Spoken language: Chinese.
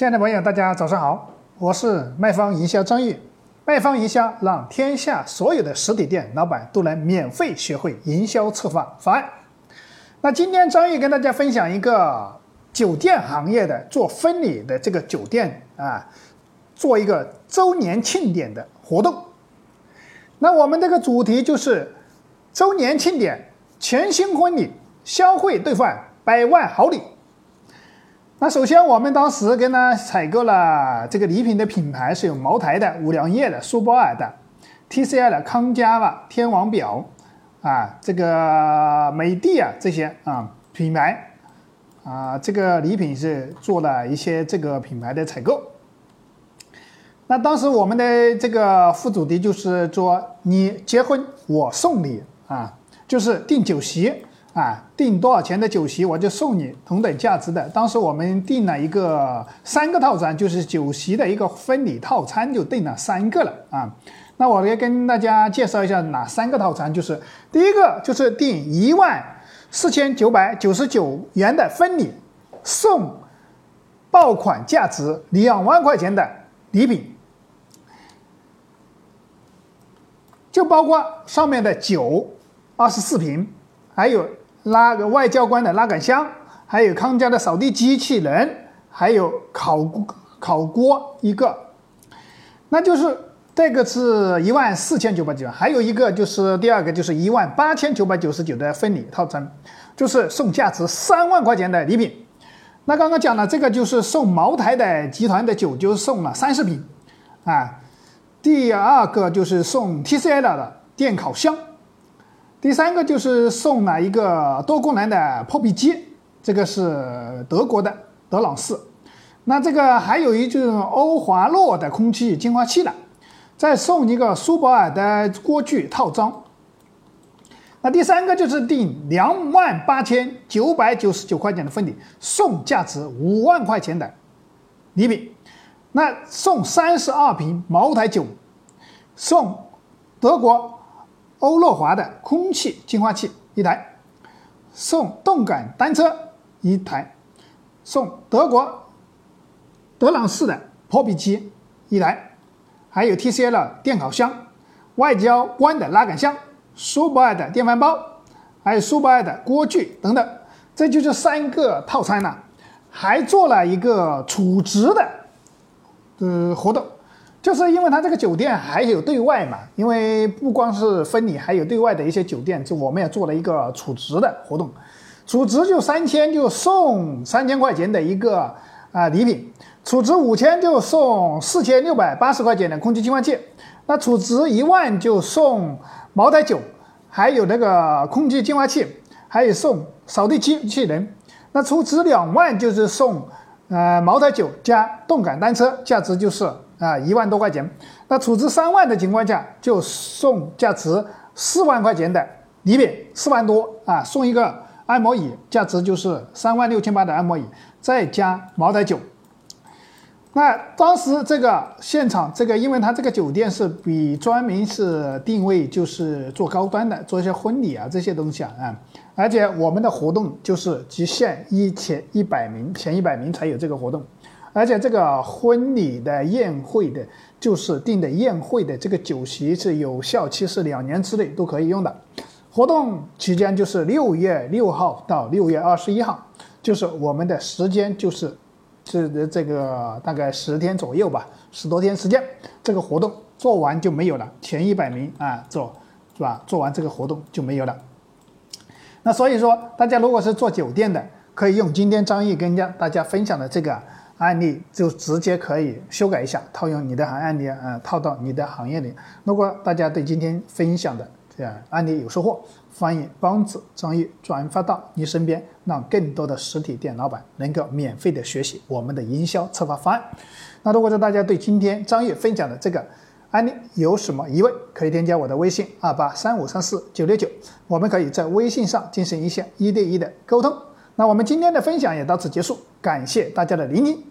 亲爱的朋友，大家早上好，我是卖方营销张玉。卖方营销让天下所有的实体店老板都能免费学会营销策划方案。那今天张玉跟大家分享一个酒店行业的做婚礼的这个酒店啊，做一个周年庆典的活动。那我们这个主题就是周年庆典，全新婚礼，消费兑换百万好礼。那首先，我们当时跟他采购了这个礼品的品牌是有茅台的、五粮液的、苏泊尔的、TCL 的、康佳吧、天王表啊，这个美的啊这些啊品牌啊，这个礼品是做了一些这个品牌的采购。那当时我们的这个副主题就是说，你结婚我送礼啊，就是订酒席。啊，订多少钱的酒席，我就送你同等价值的。当时我们订了一个三个套餐，就是酒席的一个婚礼套餐，就订了三个了啊。那我来跟大家介绍一下哪三个套餐，就是第一个就是订一万四千九百九十九元的婚礼，送爆款价值两万块钱的礼品，就包括上面的酒二十四瓶，还有。拉个外交官的拉杆箱，还有康佳的扫地机器人，还有烤烤锅一个，那就是这个是一万四千九百九，还有一个就是第二个就是一万八千九百九十九的婚礼套餐，就是送价值三万块钱的礼品。那刚刚讲了这个就是送茅台的集团的酒，就送了三十瓶啊。第二个就是送 TCL 的电烤箱。第三个就是送了一个多功能的破壁机，这个是德国的德朗仕。那这个还有一种欧华诺的空气净化器了，再送一个苏泊尔的锅具套装。那第三个就是订两万八千九百九十九块钱的婚礼，送价值五万块钱的礼品。那送三十二瓶茅台酒，送德国。欧乐华的空气净化器一台，送动感单车一台，送德国德朗仕的破壁机一台，还有 TCL 电烤箱、外交官的拉杆箱、苏泊尔的电饭煲，还有苏泊尔的锅具等等，这就是三个套餐了，还做了一个储值的呃活动。就是因为它这个酒店还有对外嘛，因为不光是婚礼，还有对外的一些酒店，就我们也做了一个储值的活动，储值就三千就送三千块钱的一个啊礼品，储值五千就送四千六百八十块钱的空气净化器，那储值一万就送茅台酒，还有那个空气净化器，还有送扫地机器人，那储值两万就是送呃茅台酒加动感单车，价值就是。啊，一万多块钱，那储值三万的情况下，就送价值四万块钱的礼品，四万多啊，送一个按摩椅，价值就是三万六千八的按摩椅，再加茅台酒。那当时这个现场，这个因为他这个酒店是比专门是定位就是做高端的，做一些婚礼啊这些东西啊，啊，而且我们的活动就是极限一千一百名，前一百名才有这个活动。而且这个婚礼的宴会的，就是订的宴会的这个酒席是有效期是两年之内都可以用的。活动期间就是六月六号到六月二十一号，就是我们的时间就是是这个大概十天左右吧，十多天时间。这个活动做完就没有了，前一百名啊做是吧？做完这个活动就没有了。那所以说，大家如果是做酒店的，可以用今天张毅跟家大家分享的这个。案例就直接可以修改一下，套用你的行案例啊，套到你的行业里。如果大家对今天分享的这样案例有收获，欢迎帮助张毅转发到你身边，让更多的实体店老板能够免费的学习我们的营销策划方案。那如果说大家对今天张毅分享的这个案例有什么疑问，可以添加我的微信二八三五三四九六九，我们可以在微信上进行一下一对一的沟通。那我们今天的分享也到此结束，感谢大家的聆听。